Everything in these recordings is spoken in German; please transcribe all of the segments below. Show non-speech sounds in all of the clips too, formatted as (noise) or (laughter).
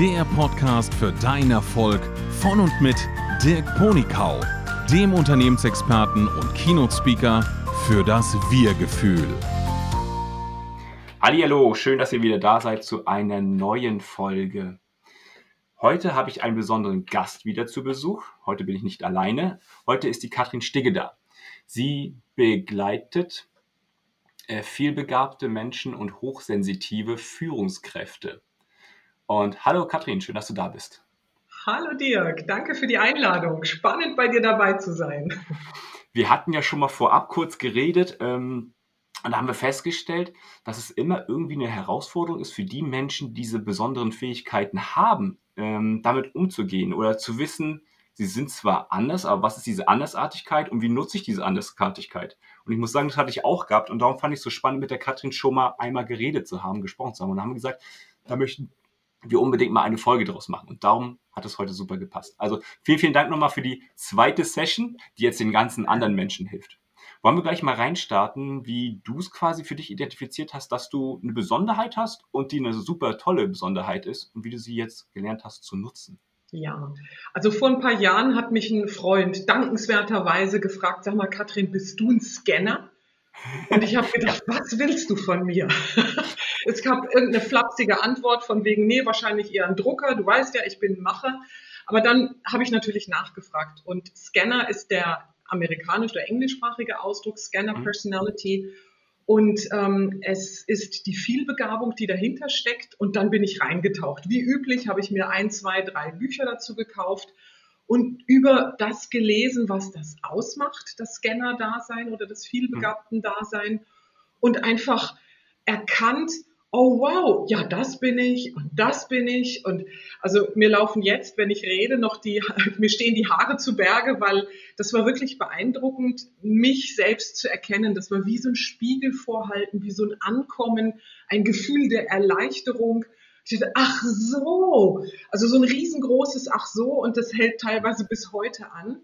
der Podcast für deinen Erfolg von und mit Dirk Ponikau, dem Unternehmensexperten und Keynote-Speaker für das Wir-Gefühl. Hallo, schön, dass ihr wieder da seid zu einer neuen Folge. Heute habe ich einen besonderen Gast wieder zu Besuch. Heute bin ich nicht alleine. Heute ist die Katrin Stigge da. Sie begleitet äh, vielbegabte Menschen und hochsensitive Führungskräfte. Und hallo Katrin, schön, dass du da bist. Hallo Dirk, danke für die Einladung. Spannend bei dir dabei zu sein. Wir hatten ja schon mal vorab kurz geredet ähm, und da haben wir festgestellt, dass es immer irgendwie eine Herausforderung ist für die Menschen, die diese besonderen Fähigkeiten haben, ähm, damit umzugehen oder zu wissen, sie sind zwar anders, aber was ist diese Andersartigkeit und wie nutze ich diese Andersartigkeit? Und ich muss sagen, das hatte ich auch gehabt und darum fand ich es so spannend, mit der Katrin schon mal einmal geredet zu haben, gesprochen zu haben. Und da haben wir gesagt, da möchten wir unbedingt mal eine Folge daraus machen. Und darum hat es heute super gepasst. Also vielen, vielen Dank nochmal für die zweite Session, die jetzt den ganzen anderen Menschen hilft. Wollen wir gleich mal reinstarten, wie du es quasi für dich identifiziert hast, dass du eine Besonderheit hast und die eine super tolle Besonderheit ist und wie du sie jetzt gelernt hast zu nutzen? Ja, also vor ein paar Jahren hat mich ein Freund dankenswerterweise gefragt, sag mal, Katrin, bist du ein Scanner? Und ich habe gedacht, was willst du von mir? (laughs) es gab irgendeine flapsige Antwort von wegen, nee, wahrscheinlich eher ein Drucker, du weißt ja, ich bin ein Macher. Aber dann habe ich natürlich nachgefragt. Und Scanner ist der amerikanisch- oder englischsprachige Ausdruck, Scanner mhm. Personality. Und ähm, es ist die Vielbegabung, die dahinter steckt. Und dann bin ich reingetaucht. Wie üblich habe ich mir ein, zwei, drei Bücher dazu gekauft und über das gelesen, was das ausmacht, das Scanner-Dasein oder das vielbegabten Dasein und einfach erkannt, oh wow, ja, das bin ich und das bin ich. Und also mir laufen jetzt, wenn ich rede, noch die, (laughs) mir stehen die Haare zu Berge, weil das war wirklich beeindruckend, mich selbst zu erkennen. Das war wie so ein Spiegel vorhalten, wie so ein Ankommen, ein Gefühl der Erleichterung. Ich dachte, ach so, also so ein riesengroßes Ach so und das hält teilweise bis heute an.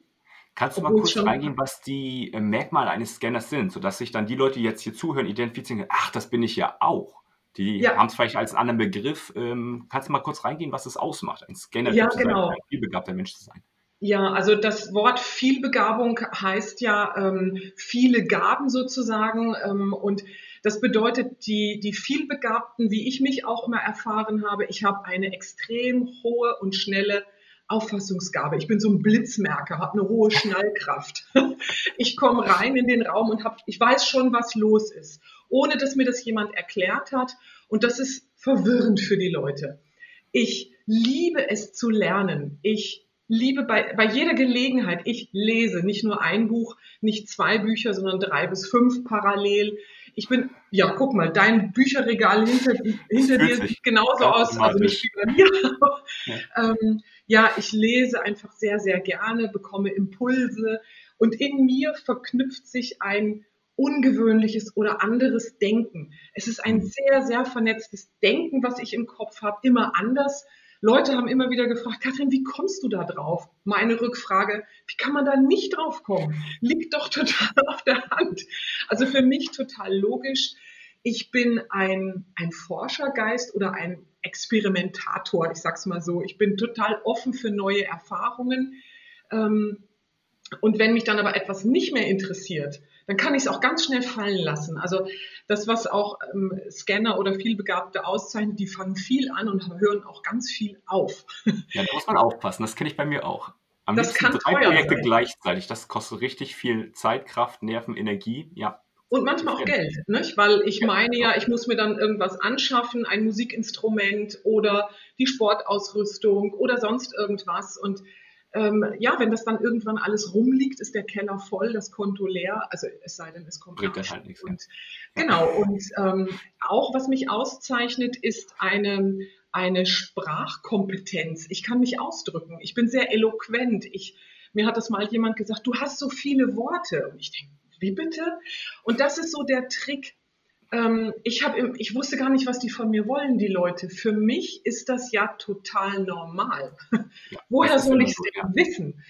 Kannst du mal kurz reingehen, was die äh, Merkmale eines Scanners sind, sodass sich dann die Leute, die jetzt hier zuhören, identifizieren, ach, das bin ich ja auch. Die ja. haben es vielleicht als anderen Begriff. Ähm, kannst du mal kurz reingehen, was es ausmacht, ein Scanner ja, zu genau. sein, ein vielbegabter Mensch zu sein? Ja, also das Wort Vielbegabung heißt ja ähm, viele Gaben sozusagen. Ähm, und das bedeutet, die, die Vielbegabten, wie ich mich auch immer erfahren habe, ich habe eine extrem hohe und schnelle Auffassungsgabe. Ich bin so ein Blitzmerker, habe eine hohe Schnallkraft. (laughs) Ich komme rein in den Raum und hab, ich weiß schon, was los ist, ohne dass mir das jemand erklärt hat. Und das ist verwirrend für die Leute. Ich liebe es zu lernen. Ich liebe bei, bei jeder Gelegenheit, ich lese nicht nur ein Buch, nicht zwei Bücher, sondern drei bis fünf parallel. Ich bin, ja, guck mal, dein Bücherregal hinter, hinter dir sieht genauso aus, also nicht wie bei mir. Ja. ähm, ja, ich lese einfach sehr, sehr gerne, bekomme Impulse und in mir verknüpft sich ein ungewöhnliches oder anderes Denken. Es ist ein mhm. sehr, sehr vernetztes Denken, was ich im Kopf habe, immer anders. Leute haben immer wieder gefragt, Kathrin, wie kommst du da drauf? Meine Rückfrage, wie kann man da nicht drauf kommen? Liegt doch total auf der Hand. Also für mich total logisch. Ich bin ein, ein Forschergeist oder ein Experimentator, ich sag's mal so. Ich bin total offen für neue Erfahrungen. Ähm, und wenn mich dann aber etwas nicht mehr interessiert, dann kann ich es auch ganz schnell fallen lassen. Also das, was auch ähm, Scanner oder Vielbegabte auszeichnet, die fangen viel an und hören auch ganz viel auf. (laughs) Ja, da muss man aufpassen. Das kenne ich bei mir auch. Am das kann drei Projekte sein. gleichzeitig. Das kostet richtig viel Zeit, Kraft, Nerven, Energie. Ja, und manchmal auch Geld, nicht? weil ich meine ja, ich muss mir dann irgendwas anschaffen, ein Musikinstrument oder die Sportausrüstung oder sonst irgendwas. Und ähm, ja, wenn das dann irgendwann alles rumliegt, ist der Keller voll, das Konto leer. Also es sei denn, es kommt Bringt halt nichts. Und, genau. Und ähm, auch was mich auszeichnet, ist eine, eine Sprachkompetenz. Ich kann mich ausdrücken. Ich bin sehr eloquent. Ich, mir hat das mal jemand gesagt, du hast so viele Worte. Und ich denke, wie bitte? Und das ist so der Trick. Ähm, ich, hab, ich wusste gar nicht, was die von mir wollen, die Leute. Für mich ist das ja total normal. Ja, (laughs) Woher soll ich es denn wissen?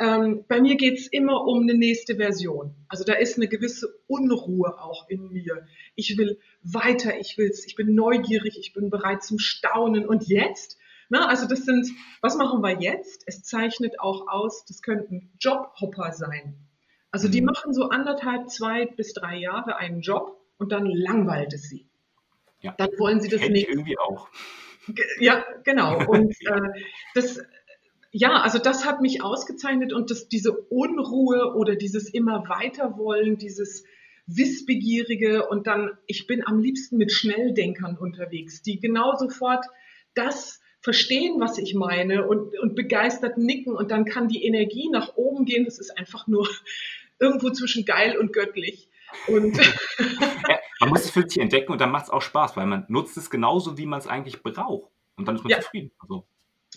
Ähm, bei mir geht es immer um eine nächste Version. Also da ist eine gewisse Unruhe auch in mir. Ich will weiter, ich will's, ich bin neugierig, ich bin bereit zum Staunen. Und jetzt Na, also das sind, was machen wir jetzt? Es zeichnet auch aus, das könnten Jobhopper sein. Also die mhm. machen so anderthalb, zwei bis drei Jahre einen Job und dann langweilt es sie. Ja. Dann wollen sie das Kennt nicht. irgendwie auch. Ja, genau. (laughs) Und äh, das, ja, also das hat mich ausgezeichnet und das, diese Unruhe oder dieses immer weiter wollen, dieses Wissbegierige und dann, ich bin am liebsten mit Schnelldenkern unterwegs, die genau sofort das verstehen, was ich meine und, und begeistert nicken und dann kann die Energie nach oben gehen. Das ist einfach nur (laughs) irgendwo zwischen geil und göttlich. Und (laughs) ja, man muss es für sich entdecken und dann macht es auch Spaß, weil man nutzt es genauso, wie man es eigentlich braucht. Und dann ist man ja. zufrieden. Also,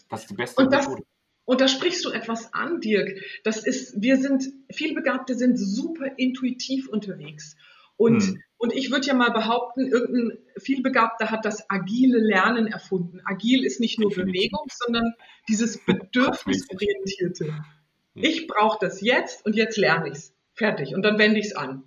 das ist die beste und das, Methode. Und da sprichst du etwas an, Dirk. Das ist, wir sind, vielbegabte sind super intuitiv unterwegs. Und, hm. und ich würde ja mal behaupten, irgendein vielbegabter hat das agile Lernen erfunden. Agil ist nicht nur Bewegung, sondern dieses (laughs) bedürfnisorientierte. Ich brauche das jetzt und jetzt lerne ich es. Fertig. Und dann wende ich es an.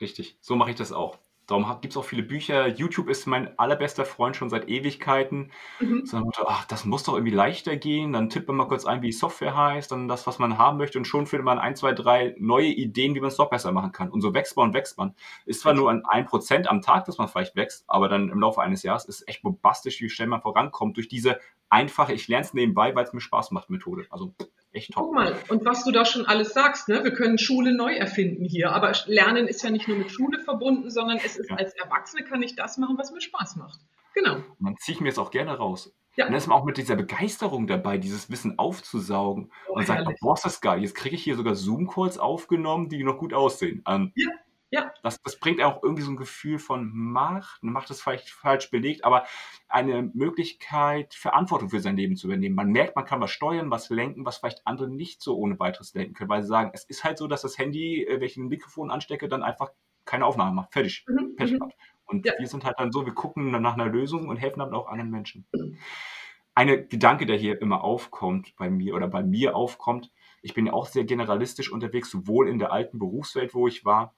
Richtig. So mache ich das auch. Darum gibt es auch viele Bücher. YouTube ist mein allerbester Freund schon seit Ewigkeiten. Mhm. So ach, das muss doch irgendwie leichter gehen. Dann tippt man mal kurz ein, wie die Software heißt, dann das, was man haben möchte und schon findet man ein, zwei, drei neue Ideen, wie man es noch besser machen kann. Und so wächst man und wächst man. Ist zwar nur ein Prozent am Tag, dass man vielleicht wächst, aber dann im Laufe eines Jahres ist echt bombastisch, wie schnell man vorankommt durch diese einfache, ich lerne es nebenbei, weil es mir Spaß macht, Methode. Also echt top. Guck mal, und was du da schon alles sagst, ne? wir können Schule neu erfinden hier, aber Lernen ist ja nicht nur mit Schule verbunden, sondern es ist ja. als Erwachsene kann ich das machen, was mir Spaß macht. Genau. Dann ziehe ich mir jetzt auch gerne raus. Ja. Und dann ist man auch mit dieser Begeisterung dabei, dieses Wissen aufzusaugen oh, und sagt, oh, boah, ist das geil, jetzt kriege ich hier sogar Zoom-Calls aufgenommen, die noch gut aussehen. Ähm, ja. Ja. Das, das bringt auch irgendwie so ein Gefühl von Macht. Macht ist vielleicht falsch belegt, aber eine Möglichkeit, Verantwortung für sein Leben zu übernehmen. Man merkt, man kann was steuern, was lenken, was vielleicht andere nicht so ohne weiteres lenken können, weil sie sagen, es ist halt so, dass das Handy, äh, welchen Mikrofon anstecke, dann einfach keine Aufnahme macht. Fertig. Mhm. Pech mhm. Und ja. wir sind halt dann so, wir gucken nach einer Lösung und helfen dann auch anderen Menschen. Eine Gedanke, der hier immer aufkommt bei mir oder bei mir aufkommt, ich bin ja auch sehr generalistisch unterwegs, sowohl in der alten Berufswelt, wo ich war,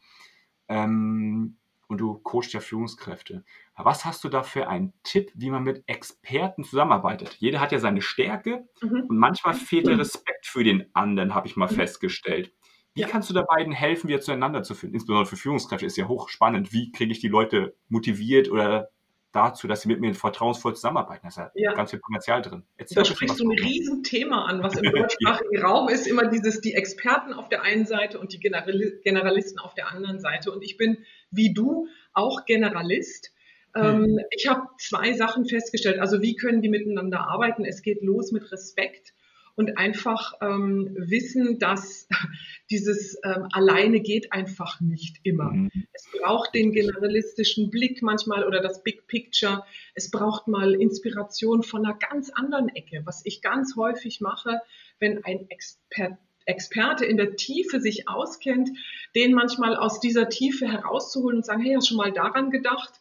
ähm, und du coachst ja Führungskräfte. Was hast du da für einen Tipp, wie man mit Experten zusammenarbeitet? Jeder hat ja seine Stärke mhm. und manchmal fehlt der Respekt für den anderen, habe ich mal mhm. festgestellt. Wie ja. kannst du da beiden helfen, wieder zueinander zu finden? Insbesondere für Führungskräfte ist ja hochspannend. Wie kriege ich die Leute motiviert oder dazu, dass sie mit mir vertrauensvoll zusammenarbeiten. Da ist ja, ja. ganz viel Potenzial drin. Erzähl da sprichst du ein Riesenthema an, was im (laughs) deutschsprachigen Raum ist. Immer dieses, die Experten auf der einen Seite und die Generalisten auf der anderen Seite. Und ich bin, wie du, auch Generalist. Hm. Ähm, ich habe zwei Sachen festgestellt. Also wie können die miteinander arbeiten? Es geht los mit Respekt und einfach ähm, wissen, dass (laughs) dieses ähm, alleine geht einfach nicht immer. Mhm. Es braucht den generalistischen Blick manchmal oder das Big Picture. Es braucht mal Inspiration von einer ganz anderen Ecke, was ich ganz häufig mache, wenn ein Experte Experte in der Tiefe sich auskennt, den manchmal aus dieser Tiefe herauszuholen und sagen, hey, hast du schon mal daran gedacht?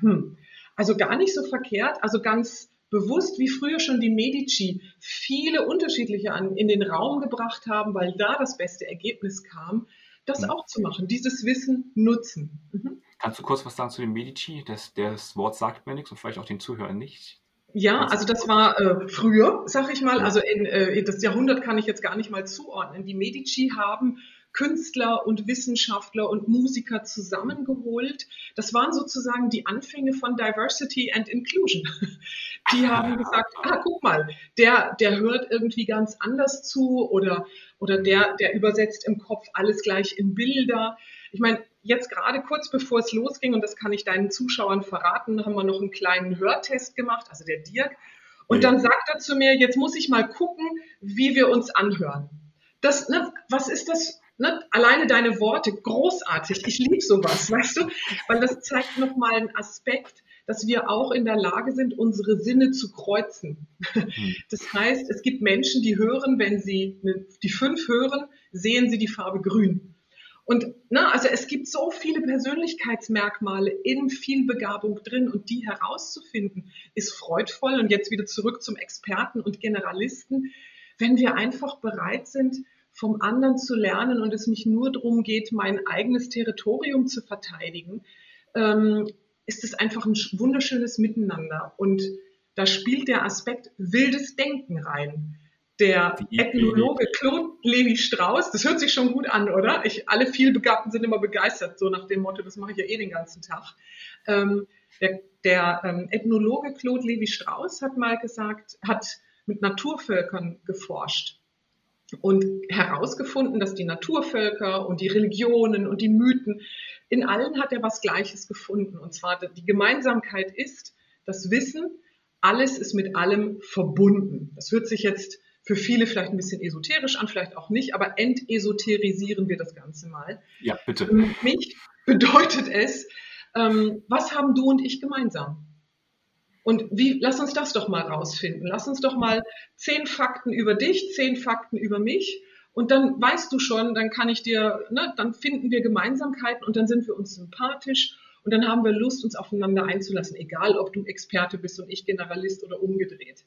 Hm, also gar nicht so verkehrt, also ganz bewusst, wie früher schon die Medici, viele unterschiedliche an, in den Raum gebracht haben, weil da das beste Ergebnis kam, das mhm. auch zu machen, dieses Wissen nutzen. Mhm. Kannst du kurz was sagen zu den Medici? Das, das Wort sagt mir nichts und vielleicht auch den Zuhörern nicht. Ja, also das war äh, früher, sag ich mal, also in, äh, das Jahrhundert kann ich jetzt gar nicht mal zuordnen. Die Medici haben Künstler und Wissenschaftler und Musiker zusammengeholt. Das waren sozusagen die Anfänge von Diversity and Inclusion. (laughs) Die haben gesagt, ah, guck mal, der, der hört irgendwie ganz anders zu oder, oder der, der übersetzt im Kopf alles gleich in Bilder. Ich meine, jetzt gerade kurz bevor es losging, und das kann ich deinen Zuschauern verraten, haben wir noch einen kleinen Hörtest gemacht, also der Dirk. Und dann sagt er zu mir, jetzt muss ich mal gucken, wie wir uns anhören. Das, ne, was ist das Ne? Alleine deine Worte, großartig. Ich liebe sowas, weißt du? Weil das zeigt nochmal einen Aspekt, dass wir auch in der Lage sind, unsere Sinne zu kreuzen. Hm. Das heißt, es gibt Menschen, die hören, wenn sie die fünf hören, sehen sie die Farbe grün. Und na, ne, also es gibt so viele Persönlichkeitsmerkmale in Vielbegabung drin und die herauszufinden, ist freudvoll. Und jetzt wieder zurück zum Experten und Generalisten. Wenn wir einfach bereit sind, vom anderen zu lernen und es nicht nur darum geht, mein eigenes Territorium zu verteidigen, ähm, ist es einfach ein wunderschönes Miteinander. Und da spielt der Aspekt wildes Denken rein. Der Ethnologe Claude Levi Strauss, das hört sich schon gut an, oder? Ich, alle vielbegabten sind immer begeistert, so nach dem Motto, das mache ich ja eh den ganzen Tag. Ähm, der, der ähm, Ethnologe Claude Levi Strauss hat mal gesagt, hat mit Naturvölkern geforscht und herausgefunden, dass die Naturvölker und die Religionen und die Mythen, in allen hat er was Gleiches gefunden. Und zwar die Gemeinsamkeit ist das Wissen, alles ist mit allem verbunden. Das hört sich jetzt für viele vielleicht ein bisschen esoterisch an, vielleicht auch nicht, aber entesoterisieren wir das Ganze mal. Ja, bitte. Für mich bedeutet es, ähm, was haben du und ich gemeinsam? Und wie, lass uns das doch mal rausfinden. Lass uns doch mal zehn Fakten über dich, zehn Fakten über mich. Und dann weißt du schon, dann kann ich dir, ne, dann finden wir Gemeinsamkeiten und dann sind wir uns sympathisch und dann haben wir Lust, uns aufeinander einzulassen, egal ob du Experte bist und ich Generalist oder umgedreht.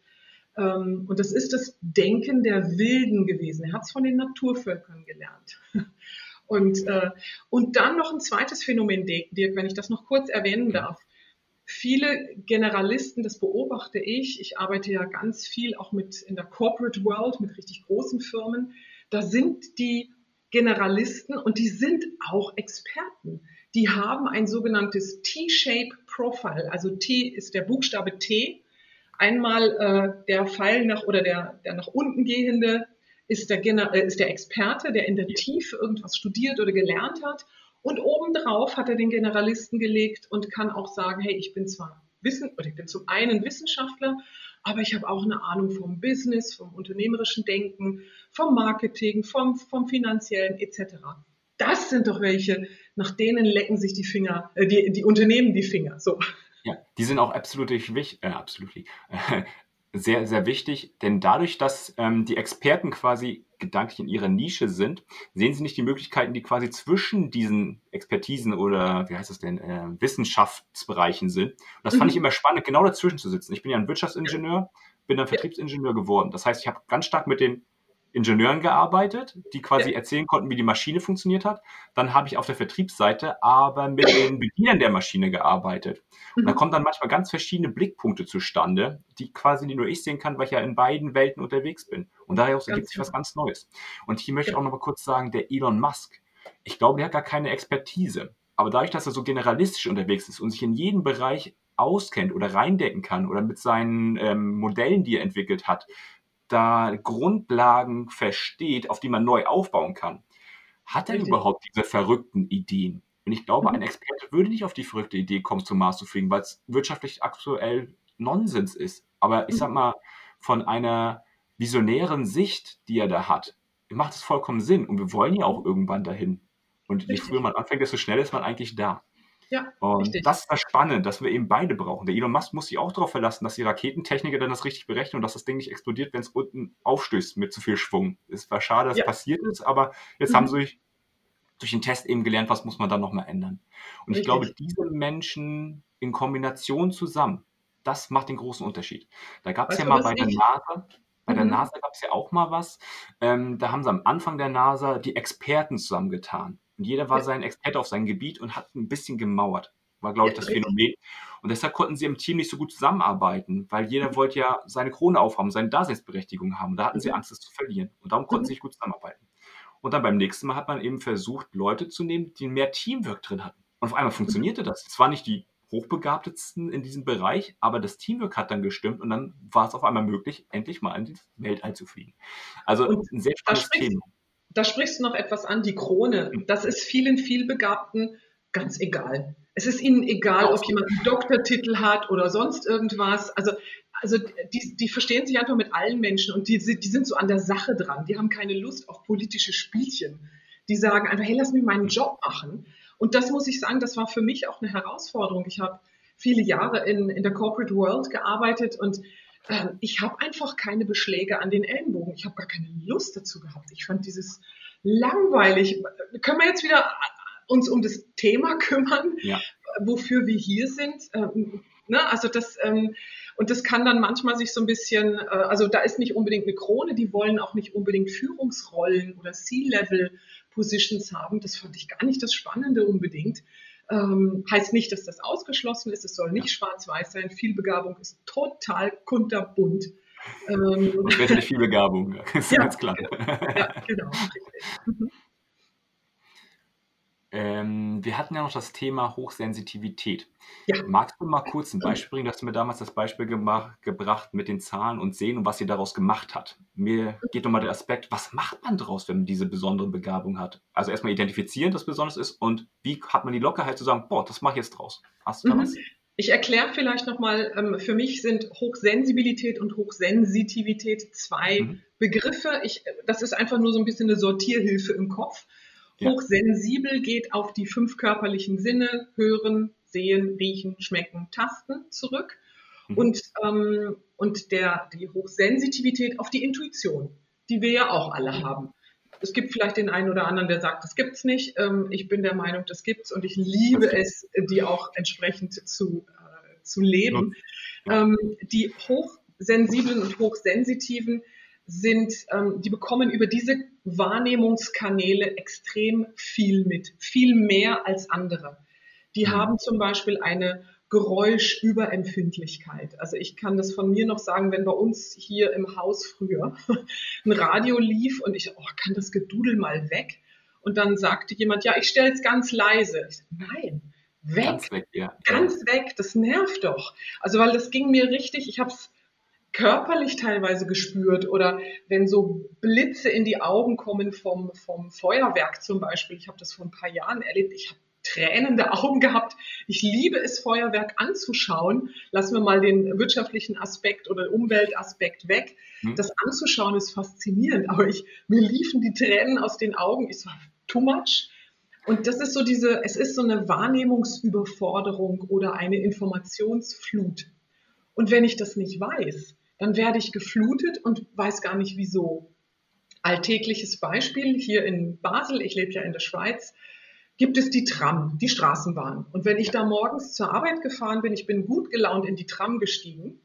Ähm, und das ist das Denken der Wilden gewesen. Er hat es von den Naturvölkern gelernt. (laughs) Und, äh, und dann noch ein zweites Phänomen, Dirk, wenn ich das noch kurz erwähnen darf viele Generalisten, das beobachte ich, ich arbeite ja ganz viel auch mit in der Corporate World, mit richtig großen Firmen, da sind die Generalisten und die sind auch Experten. Die haben ein sogenanntes T-Shape Profile, also T ist der Buchstabe T. Einmal äh, der Pfeil nach oder der, der nach unten gehende ist der, äh, ist der Experte, der in der Tiefe irgendwas studiert oder gelernt hat. Und obendrauf hat er den Generalisten gelegt und kann auch sagen, hey, ich bin zwar Wissen, oder ich bin zum einen Wissenschaftler, aber ich habe auch eine Ahnung vom Business, vom unternehmerischen Denken, vom Marketing, vom, vom finanziellen etc. Das sind doch welche, nach denen lecken sich die Finger, äh, die, die Unternehmen die Finger. So. Ja, die sind auch absolut wichtig, äh, absolut, äh, (laughs) sehr, sehr wichtig, denn dadurch, dass ähm, die Experten quasi gedanklich in ihrer Nische sind, sehen sie nicht die Möglichkeiten, die quasi zwischen diesen Expertisen oder, wie heißt das denn, äh, Wissenschaftsbereichen sind. Und das mhm. fand ich immer spannend, genau dazwischen zu sitzen. Ich bin ja ein Wirtschaftsingenieur, bin dann Vertriebsingenieur geworden. Das heißt, ich habe ganz stark mit den Ingenieuren gearbeitet, die quasi ja. erzählen konnten, wie die Maschine funktioniert hat. Dann habe ich auf der Vertriebsseite aber mit den Bedienern der Maschine gearbeitet. Und mhm. da kommen dann manchmal ganz verschiedene Blickpunkte zustande, die quasi nur ich sehen kann, weil ich ja in beiden Welten unterwegs bin. Und daraus ergibt sich was genau. ganz Neues. Und hier möchte ich auch noch mal kurz sagen, der Elon Musk, ich glaube, der hat gar keine Expertise. Aber dadurch, dass er so generalistisch unterwegs ist und sich in jedem Bereich auskennt oder reindecken kann oder mit seinen ähm, Modellen, die er entwickelt hat, da Grundlagen versteht, auf die man neu aufbauen kann. Hat er überhaupt diese verrückten Ideen? Und ich glaube, ein mhm. Experte würde nicht auf die verrückte Idee kommen, zum Mars zu fliegen, weil es wirtschaftlich aktuell Nonsens ist. Aber ich sag mhm. mal, von einer visionären Sicht, die er da hat, macht es vollkommen Sinn. Und wir wollen ja auch irgendwann dahin. Und je früher man anfängt, desto schneller ist man eigentlich da. Ja, und richtig. das ist das Spannende, dass wir eben beide brauchen. Der Elon Musk muss sich auch darauf verlassen, dass die Raketentechniker dann das richtig berechnen und dass das Ding nicht explodiert, wenn es unten aufstößt mit zu viel Schwung. Es war schade, dass es ja. passiert ist, aber jetzt mhm. haben sie durch, durch den Test eben gelernt, was muss man dann nochmal ändern. Und richtig. ich glaube, diese Menschen in Kombination zusammen, das macht den großen Unterschied. Da gab es ja mal bei der NASA, bei mhm. der NASA gab es ja auch mal was. Ähm, da haben sie am Anfang der NASA die Experten zusammengetan. Und jeder war sein Experte auf seinem Gebiet und hat ein bisschen gemauert. War, glaube ich, das Phänomen. Und deshalb konnten sie im Team nicht so gut zusammenarbeiten, weil jeder mhm. wollte ja seine Krone aufhaben, seine Daseinsberechtigung haben. Und da hatten sie mhm. Angst, es zu verlieren. Und darum konnten mhm. sie nicht gut zusammenarbeiten. Und dann beim nächsten Mal hat man eben versucht, Leute zu nehmen, die mehr Teamwork drin hatten. Und auf einmal funktionierte das. Es waren nicht die hochbegabtesten in diesem Bereich, aber das Teamwork hat dann gestimmt und dann war es auf einmal möglich, endlich mal in die Weltall zu fliegen. Also und ein sehr spannendes Thema da sprichst du noch etwas an, die Krone. Das ist vielen vielbegabten ganz egal. Es ist ihnen egal, ob jemand einen Doktortitel hat oder sonst irgendwas. Also, also die, die verstehen sich einfach mit allen Menschen und die, die sind so an der Sache dran. Die haben keine Lust auf politische Spielchen. Die sagen einfach, hey, lass mich meinen Job machen. Und das muss ich sagen, das war für mich auch eine Herausforderung. Ich habe viele Jahre in, in der Corporate World gearbeitet und ich habe einfach keine Beschläge an den Ellenbogen. Ich habe gar keine Lust dazu gehabt. Ich fand dieses langweilig. Können wir jetzt wieder uns um das Thema (laughs) kümmern, ja. wofür wir hier sind? Ähm, ne? Also das ähm, und das kann dann manchmal sich so ein bisschen, äh, also da ist nicht unbedingt eine Krone, die wollen auch nicht unbedingt Führungsrollen oder C-Level-Positions haben. Das fand ich gar nicht das Spannende unbedingt. Ähm, heißt nicht, dass das ausgeschlossen ist. Es soll nicht schwarz-weiß sein. Vielbegabung ist total kunterbunt. Ähm, und nicht viel Begabung, (laughs) ist ja, ganz klar. Ja, genau. (laughs) Ähm, wir hatten ja noch das Thema Hochsensitivität. Ja. Magst du mal kurz ein Beispiel bringen? Du hast mir damals das Beispiel gemacht, gebracht mit den Zahlen und Sehen und was sie daraus gemacht hat. Mir geht nochmal der Aspekt, was macht man daraus, wenn man diese besondere Begabung hat? Also erstmal identifizieren, dass besonders ist und wie hat man die Lockerheit zu sagen, boah, das mache ich jetzt draus. Hast du da mhm. was? Ich erkläre vielleicht nochmal, ähm, für mich sind Hochsensibilität und Hochsensitivität zwei mhm. Begriffe. Ich, das ist einfach nur so ein bisschen eine Sortierhilfe im Kopf. Ja. Hochsensibel geht auf die fünf körperlichen Sinne, hören, sehen, riechen, schmecken, tasten zurück. Mhm. Und, ähm, und der, die Hochsensitivität auf die Intuition, die wir ja auch alle haben. Es gibt vielleicht den einen oder anderen, der sagt, das gibt's nicht. Ähm, ich bin der Meinung, das gibt's und ich liebe es, die auch entsprechend zu, äh, zu leben. Ja. Ähm, die hochsensiblen und hochsensitiven sind, ähm, die bekommen über diese Wahrnehmungskanäle extrem viel mit, viel mehr als andere. Die mhm. haben zum Beispiel eine Geräuschüberempfindlichkeit. Also ich kann das von mir noch sagen, wenn bei uns hier im Haus früher (laughs) ein Radio lief und ich, oh, kann das Gedudel mal weg? Und dann sagte jemand, ja, ich stelle es ganz leise. Ich, Nein, weg, ganz weg, ja. ganz weg, das nervt doch. Also weil das ging mir richtig, ich habe es körperlich teilweise gespürt oder wenn so Blitze in die Augen kommen vom, vom Feuerwerk zum Beispiel. Ich habe das vor ein paar Jahren erlebt. Ich habe tränende Augen gehabt. Ich liebe es, Feuerwerk anzuschauen. Lassen wir mal den wirtschaftlichen Aspekt oder Umweltaspekt weg. Hm. Das anzuschauen ist faszinierend, aber ich, mir liefen die Tränen aus den Augen. Ich war too much. Und das ist so diese, es ist so eine Wahrnehmungsüberforderung oder eine Informationsflut. Und wenn ich das nicht weiß, dann werde ich geflutet und weiß gar nicht wieso. Alltägliches Beispiel hier in Basel, ich lebe ja in der Schweiz, gibt es die Tram, die Straßenbahn. Und wenn ich da morgens zur Arbeit gefahren bin, ich bin gut gelaunt in die Tram gestiegen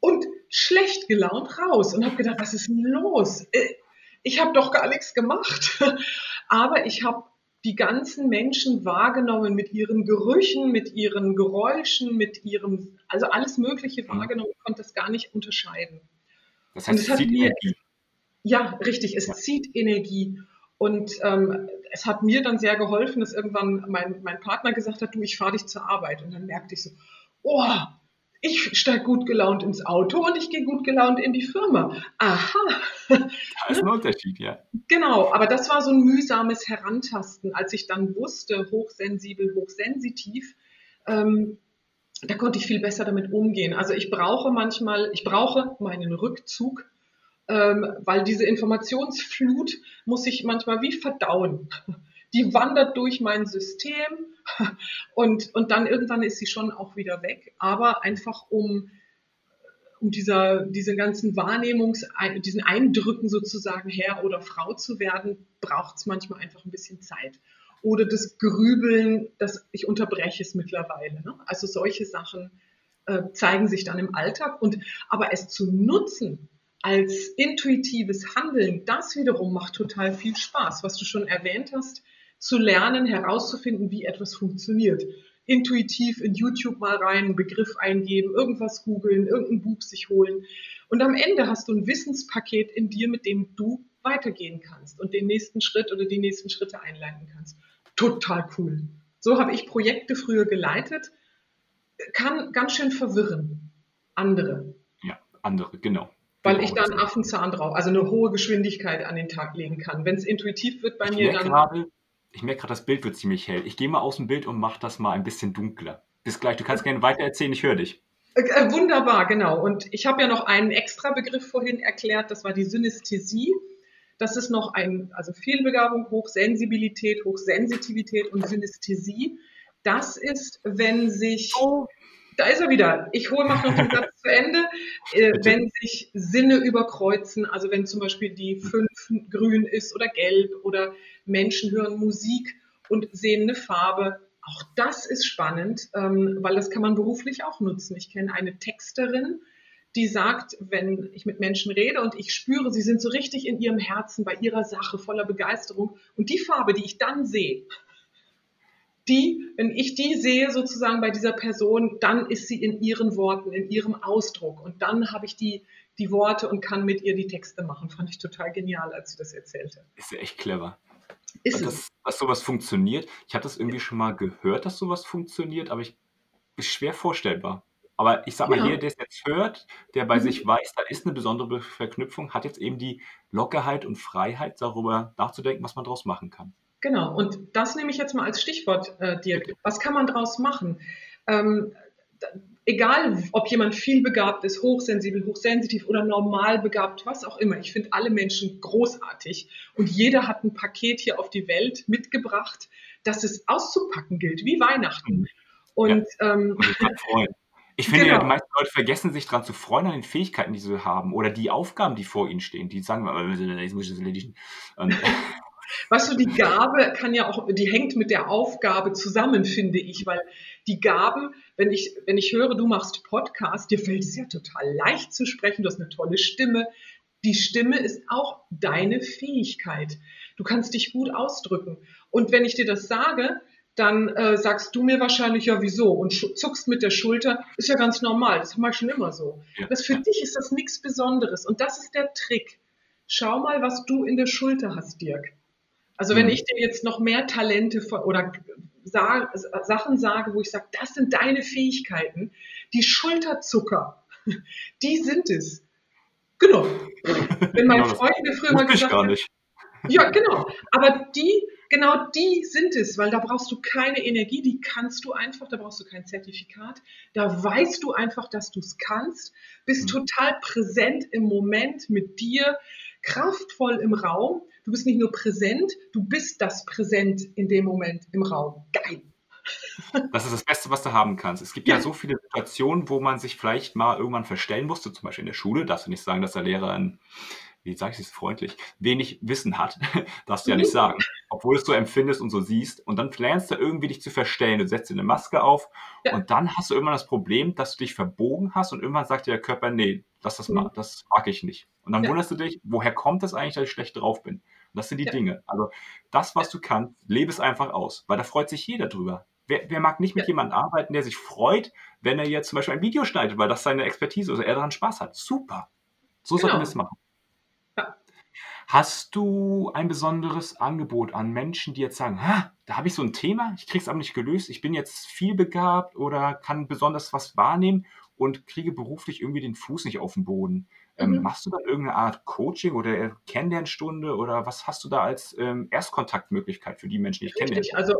und schlecht gelaunt raus und habe gedacht, was ist denn los? Äh, ich habe doch gar nichts gemacht. (laughs) Aber ich habe die ganzen Menschen wahrgenommen mit ihren Gerüchen, mit ihren Geräuschen, mit ihrem, also alles Mögliche mhm. wahrgenommen, ich konnte das gar nicht unterscheiden. Das heißt, es zieht mir, Energie. Ja, richtig, es ja. zieht Energie. Und ähm, es hat mir dann sehr geholfen, dass irgendwann mein, mein Partner gesagt hat, du, ich fahre dich zur Arbeit. Und dann merkte ich so, oh, ich steige gut gelaunt ins Auto und ich gehe gut gelaunt in die Firma. Aha. Da ist ein Unterschied, ja. Genau, aber das war so ein mühsames Herantasten, als ich dann wusste, hochsensibel, hochsensitiv. Ähm, da konnte ich viel besser damit umgehen. Also ich brauche manchmal, ich brauche meinen Rückzug, ähm, weil diese Informationsflut muss ich manchmal wie verdauen. Die wandert durch mein System (laughs) und, und dann irgendwann ist sie schon auch wieder weg. Aber einfach um, um dieser, diese ganzen Wahrnehmungs-, diesen Eindrücken sozusagen Herr oder Frau zu werden, braucht es manchmal einfach ein bisschen Zeit. Oder das Grübeln, das ich unterbreche es mittlerweile. Ne? Also solche Sachen äh, zeigen sich dann im Alltag. Und aber es zu nutzen als intuitives Handeln, das wiederum macht total viel Spaß. Was du schon erwähnt hast, zu lernen, herauszufinden, wie etwas funktioniert. Intuitiv in YouTube mal rein, einen Begriff eingeben, irgendwas googeln, irgendein Buch sich holen. Und am Ende hast du ein Wissenspaket in dir, mit dem du weitergehen kannst und den nächsten Schritt oder die nächsten Schritte einleiten kannst. Total cool. So habe ich Projekte früher geleitet. Kann ganz schön verwirren. Andere. Ja, andere, genau. Weil genau, ich dann Affenzahn drauf, also eine hohe Geschwindigkeit an den Tag legen kann. Wenn es intuitiv wird bei mir, dann. Gerade, ich merke gerade, das Bild wird ziemlich hell. Ich gehe mal aus dem Bild und mache das mal ein bisschen dunkler. Bis gleich, du kannst gerne weiter erzählen, ich höre dich. Äh, äh, wunderbar, genau. Und ich habe ja noch einen extra Begriff vorhin erklärt, das war die Synästhesie. Das ist noch ein, also Fehlbegabung, Hochsensibilität, Hochsensitivität und Synästhesie. Das ist, wenn sich oh da ist er wieder. Ich hole mal noch den (laughs) Satz zu Ende. Äh, wenn sich Sinne überkreuzen, also wenn zum Beispiel die fünf grün ist oder gelb oder Menschen hören Musik und sehen eine Farbe. Auch das ist spannend, ähm, weil das kann man beruflich auch nutzen. Ich kenne eine Texterin, die sagt, wenn ich mit Menschen rede und ich spüre, sie sind so richtig in ihrem Herzen bei ihrer Sache voller Begeisterung und die Farbe, die ich dann sehe, die, wenn ich die sehe sozusagen bei dieser Person, dann ist sie in ihren Worten, in ihrem Ausdruck. Und dann habe ich die, die Worte und kann mit ihr die Texte machen. Fand ich total genial, als sie das erzählte. Ist ja echt clever. Ist das, es. Dass sowas funktioniert. Ich habe das irgendwie schon mal gehört, dass sowas funktioniert, aber ich ist schwer vorstellbar. Aber ich sag mal, ja. jeder, der es jetzt hört, der bei mhm. sich weiß, da ist eine besondere Verknüpfung, hat jetzt eben die Lockerheit und Freiheit, darüber nachzudenken, was man daraus machen kann. Genau, und das nehme ich jetzt mal als Stichwort, äh, Dirk. Was kann man daraus machen? Ähm, egal, ob jemand vielbegabt ist, hochsensibel, hochsensitiv oder normal begabt, was auch immer. Ich finde alle Menschen großartig und jeder hat ein Paket hier auf die Welt mitgebracht, das es auszupacken gilt, wie Weihnachten. Und, ja. ähm, Ich finde genau. ja, die meisten Leute vergessen sich daran zu freuen an den Fähigkeiten, die sie haben oder die Aufgaben, die vor ihnen stehen. Die sagen, jetzt muss ich das erledigen. (laughs) Weißt du, die Gabe kann ja auch, die hängt mit der Aufgabe zusammen, finde ich, weil die Gaben, wenn ich, wenn ich höre, du machst Podcast, dir fällt es ja total leicht zu sprechen, du hast eine tolle Stimme. Die Stimme ist auch deine Fähigkeit. Du kannst dich gut ausdrücken. Und wenn ich dir das sage, dann äh, sagst du mir wahrscheinlich ja wieso und zuckst mit der Schulter, ist ja ganz normal, das mache ich schon immer so. Ja. Das für dich ist das nichts Besonderes und das ist der Trick. Schau mal, was du in der Schulter hast, Dirk. Also wenn mhm. ich dir jetzt noch mehr Talente oder Sachen sage, wo ich sage, das sind deine Fähigkeiten, die Schulterzucker, (laughs) die sind es. Genau. Wenn mein (laughs) genau, Freund mir früher mal gesagt hat, (laughs) ja, genau. Aber die, genau die sind es, weil da brauchst du keine Energie, die kannst du einfach, da brauchst du kein Zertifikat. Da weißt du einfach, dass du es kannst, bist mhm. total präsent im Moment mit dir, kraftvoll im Raum. Du bist nicht nur präsent, du bist das Präsent in dem Moment im Raum. Geil. Das ist das Beste, was du haben kannst. Es gibt ja. ja. so viele Situationen, wo man sich vielleicht mal irgendwann verstellen musste, zum Beispiel in der Schule. Darfst du nicht sagen, dass der Lehrer ein, wie sage ich es freundlich, wenig Wissen hat. (laughs) darfst du ja nicht mhm. sagen. Obwohl du es so empfindest und so siehst. Und dann lernst du irgendwie dich zu verstellen. Du setzt dir eine Maske auf ja. und dann hast du irgendwann das Problem, dass du dich verbogen hast und irgendwann sagt dir der Körper, nee, das, das, mhm. das mag ich nicht. Und dann ja. wunderst du dich, woher kommt das eigentlich, dass ich schlecht drauf bin? Und das sind die ja. Dinge. Also das, was du kannst, lebe es einfach aus, weil da freut sich jeder drüber. Wer, wer mag nicht mit jemandem arbeiten, der sich freut, wenn er jetzt zum Beispiel ein Video schneidet, weil das seine Expertise ist, oder er daran Spaß hat? Super. So genau. sollten wir es machen. Hast du ein besonderes Angebot an Menschen, die jetzt sagen, da habe ich so ein Thema, ich kriege es aber nicht gelöst, ich bin jetzt viel begabt oder kann besonders was wahrnehmen und kriege beruflich irgendwie den Fuß nicht auf den Boden. Ähm, mhm. Machst du dann irgendeine Art Coaching oder Kennenlernstunde oder was hast du da als ähm, Erstkontaktmöglichkeit für die Menschen, die ich kenne? Also,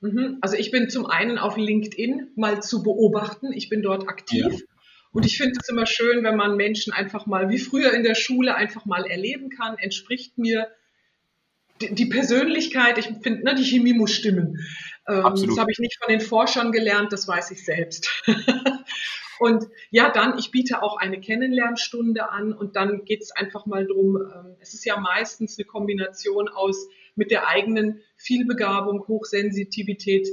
mhm. also ich bin zum einen auf LinkedIn mal zu beobachten, ich bin dort aktiv. Und ich finde es immer schön, wenn man Menschen einfach mal, wie früher in der Schule, einfach mal erleben kann, entspricht mir die, die Persönlichkeit, ich finde, ne, die Chemie muss stimmen. Ähm, das habe ich nicht von den Forschern gelernt, das weiß ich selbst. (laughs) Und ja, dann, ich biete auch eine Kennenlernstunde an und dann geht es einfach mal drum. Ähm, es ist ja meistens eine Kombination aus mit der eigenen Vielbegabung, Hochsensitivität,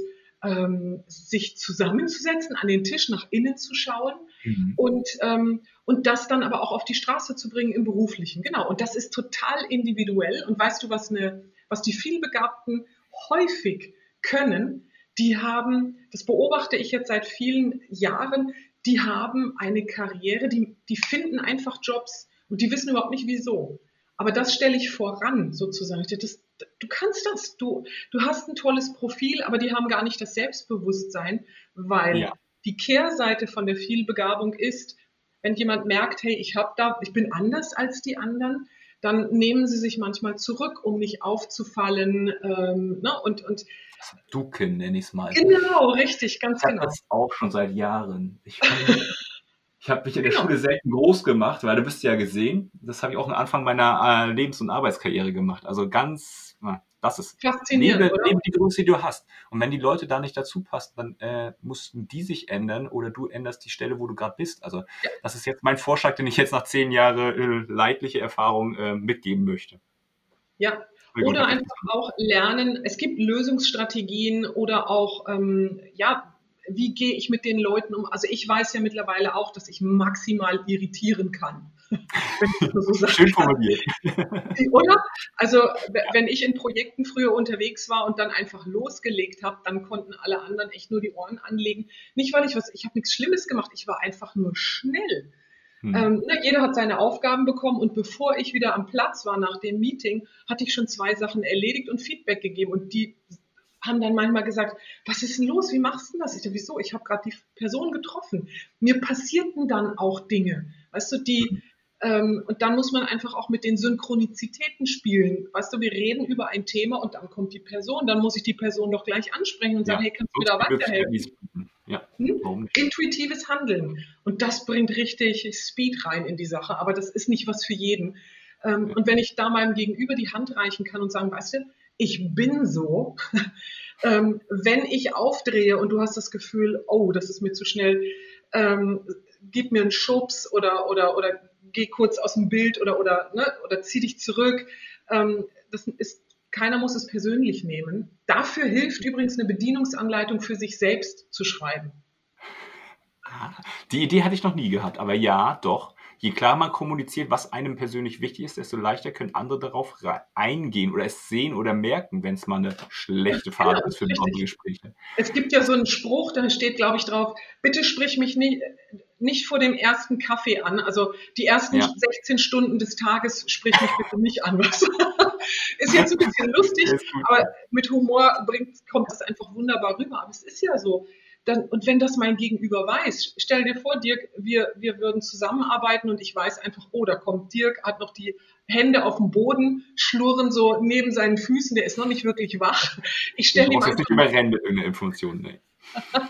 ähm, sich zusammenzusetzen, an den Tisch nach innen zu schauen mhm. und, ähm, und das dann aber auch auf die Straße zu bringen im Beruflichen. Genau. Und das ist total individuell. Und weißt du, was, eine, was die Vielbegabten häufig können? Die haben, das beobachte ich jetzt seit vielen Jahren, die haben eine Karriere, die, die finden einfach Jobs und die wissen überhaupt nicht wieso. Aber das stelle ich voran, sozusagen. Das, du kannst das, du, du hast ein tolles Profil, aber die haben gar nicht das Selbstbewusstsein, weil ja. die Kehrseite von der Vielbegabung ist, wenn jemand merkt, hey, ich habe da, ich bin anders als die anderen, dann nehmen sie sich manchmal zurück, um nicht aufzufallen. Ähm, ne? und, und Ducken nenne ich es mal. Genau, richtig, ganz ich genau. Das auch schon seit Jahren. Ich, (laughs) ich habe mich in der genau. Schule selten groß gemacht, weil du bist ja gesehen. Das habe ich auch am Anfang meiner äh, Lebens- und Arbeitskarriere gemacht. Also ganz, das ist faszinierend. Lebe, lebe die Größe, die du hast. Und wenn die Leute da nicht dazu passen, dann äh, mussten die sich ändern oder du änderst die Stelle, wo du gerade bist. Also ja. das ist jetzt mein Vorschlag, den ich jetzt nach zehn Jahren äh, leidliche Erfahrung äh, mitgeben möchte. Ja, oder einfach auch lernen, es gibt Lösungsstrategien oder auch, ähm, ja, wie gehe ich mit den Leuten um? Also ich weiß ja mittlerweile auch, dass ich maximal irritieren kann. (laughs) so Schön formuliert. Oder? Also wenn ich in Projekten früher unterwegs war und dann einfach losgelegt habe, dann konnten alle anderen echt nur die Ohren anlegen. Nicht, weil ich was, ich habe nichts Schlimmes gemacht, ich war einfach nur schnell. Hm. Ähm, ne, jeder hat seine Aufgaben bekommen und bevor ich wieder am Platz war nach dem Meeting, hatte ich schon zwei Sachen erledigt und Feedback gegeben und die haben dann manchmal gesagt, was ist denn los? Wie machst du das? Ich dachte, wieso? Ich habe gerade die Person getroffen. Mir passierten dann auch Dinge, weißt du, die, ähm, und dann muss man einfach auch mit den Synchronizitäten spielen. Weißt du, wir reden über ein Thema und dann kommt die Person, dann muss ich die Person doch gleich ansprechen und sagen, ja, hey, kannst du mir da weiterhelfen? Ja, hm? Intuitives Handeln. Und das bringt richtig Speed rein in die Sache, aber das ist nicht was für jeden. Ähm, ja. Und wenn ich da meinem Gegenüber die Hand reichen kann und sagen, weißt du, ich bin so, (laughs) ähm, wenn ich aufdrehe und du hast das Gefühl, oh, das ist mir zu schnell, ähm, gib mir einen Schubs oder, oder, oder geh kurz aus dem Bild oder, oder, ne, oder zieh dich zurück. Ähm, das ist, keiner muss es persönlich nehmen. Dafür hilft übrigens eine Bedienungsanleitung für sich selbst zu schreiben. Die Idee hatte ich noch nie gehabt, aber ja, doch. Je klarer man kommuniziert, was einem persönlich wichtig ist, desto leichter können andere darauf eingehen oder es sehen oder merken, wenn es mal eine schlechte Phase genau, ist für besondere Gespräche. Es gibt ja so einen Spruch, da steht, glaube ich, drauf, bitte sprich mich nicht, nicht vor dem ersten Kaffee an. Also die ersten ja. 16 Stunden des Tages sprich mich bitte nicht an. (laughs) (laughs) ist jetzt ein bisschen lustig, aber mit Humor bringt, kommt das einfach wunderbar rüber. Aber es ist ja so. Dann, und wenn das mein Gegenüber weiß, stell dir vor, Dirk, wir, wir würden zusammenarbeiten und ich weiß einfach, oh, da kommt Dirk, hat noch die Hände auf dem Boden, schlurren so neben seinen Füßen, der ist noch nicht wirklich wach. Ich stelle ihm jetzt nicht überrennen mit irgendeiner Information, ne? (laughs)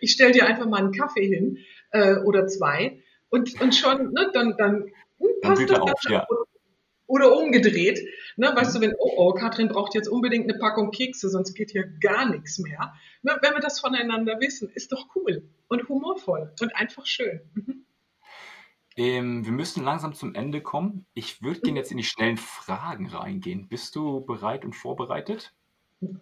ich stelle dir einfach mal einen Kaffee hin äh, oder zwei und, und schon, ne, dann, dann, hm, passt das auf, ja. Oder umgedreht, ne, weißt du, wenn, oh, oh, Katrin braucht jetzt unbedingt eine Packung Kekse, sonst geht hier gar nichts mehr. Ne, wenn wir das voneinander wissen, ist doch cool und humorvoll und einfach schön. Mhm. Ähm, wir müssen langsam zum Ende kommen. Ich würde gerne jetzt in die schnellen Fragen reingehen. Bist du bereit und vorbereitet?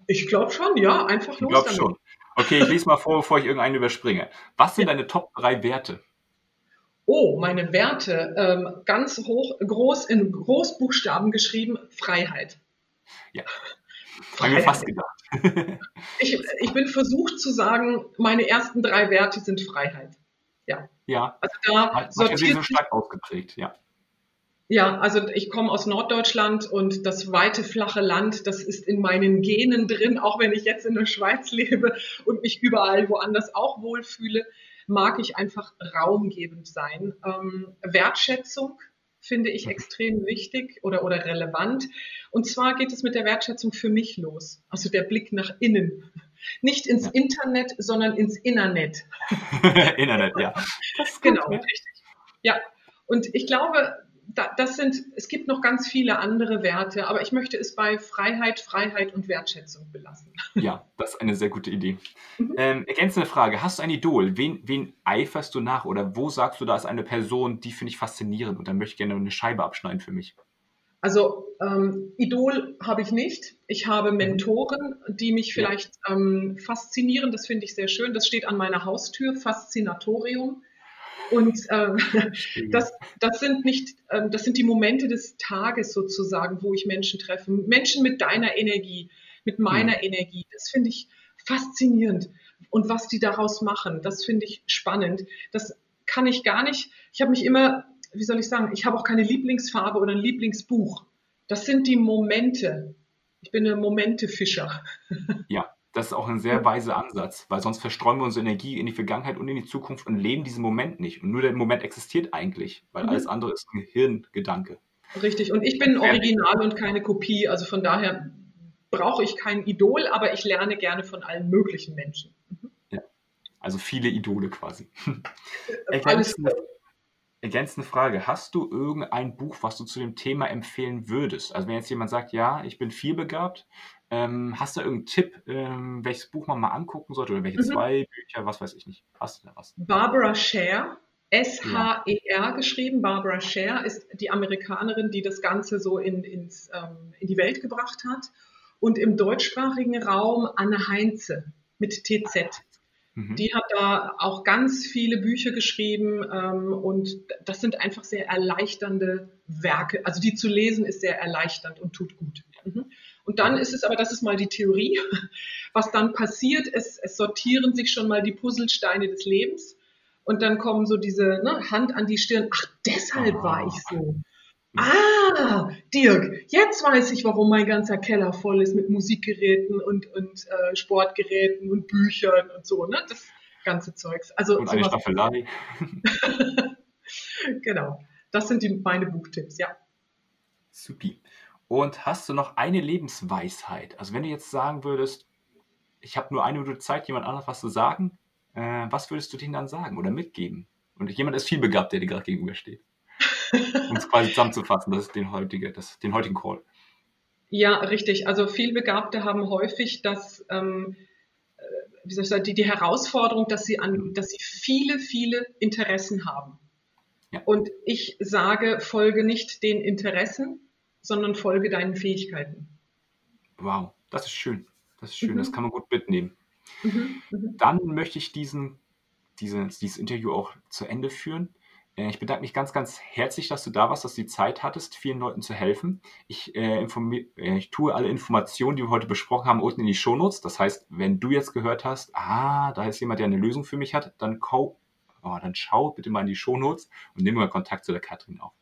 Ich glaube schon, ja. Einfach los. Ich glaube schon. Okay, ich lese mal vor, bevor ich irgendeinen überspringe. Was sind ja. deine Top 3 Werte? Oh, meine Werte. Ähm, ganz hoch, groß in Großbuchstaben geschrieben, Freiheit. Ja. Habe mir fast gedacht. (laughs) ich, ich bin versucht zu sagen, meine ersten drei Werte sind Freiheit. Ja. Ja. Also da sortiert so stark ausgeprägt, ja. Ja, also ich komme aus Norddeutschland und das weite, flache Land, das ist in meinen Genen drin, auch wenn ich jetzt in der Schweiz lebe und mich überall woanders auch wohlfühle, mag ich einfach raumgebend sein. Ähm, Wertschätzung finde ich extrem wichtig oder, oder relevant. Und zwar geht es mit der Wertschätzung für mich los. Also der Blick nach innen. Nicht ins ja. Internet, sondern ins Innernet. (laughs) Internet, ja. (laughs) genau, richtig. Ja. Und ich glaube, das sind, es gibt noch ganz viele andere Werte, aber ich möchte es bei Freiheit, Freiheit und Wertschätzung belassen. (laughs) Ja, das ist eine sehr gute Idee. Mhm. Ähm, ergänzende Frage: Hast du ein Idol? Wen, wen eiferst du nach oder wo sagst du, da ist eine Person, die finde ich faszinierend und dann möchte ich gerne eine Scheibe abschneiden für mich? Also ähm, Idol habe ich nicht. Ich habe mhm. Mentoren, die mich vielleicht ähm, faszinieren. Das finde ich sehr schön. Das steht an meiner Haustür, Faszinatorium. Und ähm, das, das sind nicht, ähm, das sind die Momente des Tages sozusagen, wo ich Menschen treffe. Menschen mit deiner Energie, mit meiner ja. Energie. Das finde ich faszinierend. Und was die daraus machen, das finde ich spannend. Das kann ich gar nicht. Ich habe mich immer, wie soll ich sagen, ich habe auch keine Lieblingsfarbe oder ein Lieblingsbuch. Das sind die Momente. Ich bin ein Momentefischer. Ja, das ist auch ein sehr weiser Ansatz, weil sonst verstreuen wir unsere Energie in die Vergangenheit und in die Zukunft und leben diesen Moment nicht. Und nur der Moment existiert eigentlich, weil mhm. alles andere ist ein Hirngedanke. Richtig. Und ich bin Original und keine Kopie. Also von daher brauche ich kein Idol, aber ich lerne gerne von allen möglichen Menschen. Mhm. Ja. Also viele Idole quasi. (laughs) Ergänzende, ergänzende Frage. Hast du irgendein Buch, was du zu dem Thema empfehlen würdest? Also wenn jetzt jemand sagt, ja, ich bin vielbegabt, ähm, hast du irgendeinen Tipp, ähm, welches Buch man mal angucken sollte oder welche mhm. zwei Bücher, was weiß ich nicht? Hast du da was? Barbara Scher, S-H-E-R geschrieben. Barbara Scher ist die Amerikanerin, die das Ganze so in, ins, ähm, in die Welt gebracht hat. Und im deutschsprachigen Raum Anne Heinze mit TZ. Mhm. Die hat da auch ganz viele Bücher geschrieben ähm, und das sind einfach sehr erleichternde Werke. Also die zu lesen ist sehr erleichternd und tut gut. Mhm. Und dann ist es aber, das ist mal die Theorie, (laughs) was dann passiert, es, es sortieren sich schon mal die Puzzlesteine des Lebens und dann kommen so diese ne, Hand an die Stirn, ach, deshalb war ich so. Ah, Dirk, jetzt weiß ich, warum mein ganzer Keller voll ist mit Musikgeräten und, und äh, Sportgeräten und Büchern und so, ne? Das ganze Zeugs. Also und eine Staffelei. (laughs) genau. Das sind die, meine Buchtipps, ja. Supi. Und hast du noch eine Lebensweisheit? Also wenn du jetzt sagen würdest, ich habe nur eine Minute Zeit, jemand anderes was zu sagen, äh, was würdest du denen dann sagen oder mitgeben? Und jemand ist viel begabt, der dir gerade gegenübersteht um es quasi zusammenzufassen, das ist den, heutige, das, den heutigen Call. Ja, richtig. Also Vielbegabte haben häufig das, ähm, äh, wie soll ich sagen, die, die Herausforderung, dass sie an, dass sie viele, viele Interessen haben. Ja. Und ich sage, folge nicht den Interessen, sondern folge deinen Fähigkeiten. Wow, das ist schön. Das ist schön, mhm. das kann man gut mitnehmen. Mhm. Mhm. Dann möchte ich diesen, dieses, dieses Interview auch zu Ende führen. Äh, ich bedanke mich ganz, ganz herzlich, dass du da warst, dass du die Zeit hattest, vielen Leuten zu helfen. Ich, äh, äh, ich tue alle Informationen, die wir heute besprochen haben, unten in die Shownotes. Das heißt, wenn du jetzt gehört hast, ah, da ist jemand, der eine Lösung für mich hat, dann, oh, dann schau bitte mal in die Shownotes und nimm mal Kontakt zu der Katrin auf.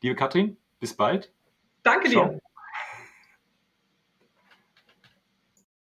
Liebe Katrin, bis bald. Danke Ciao. dir.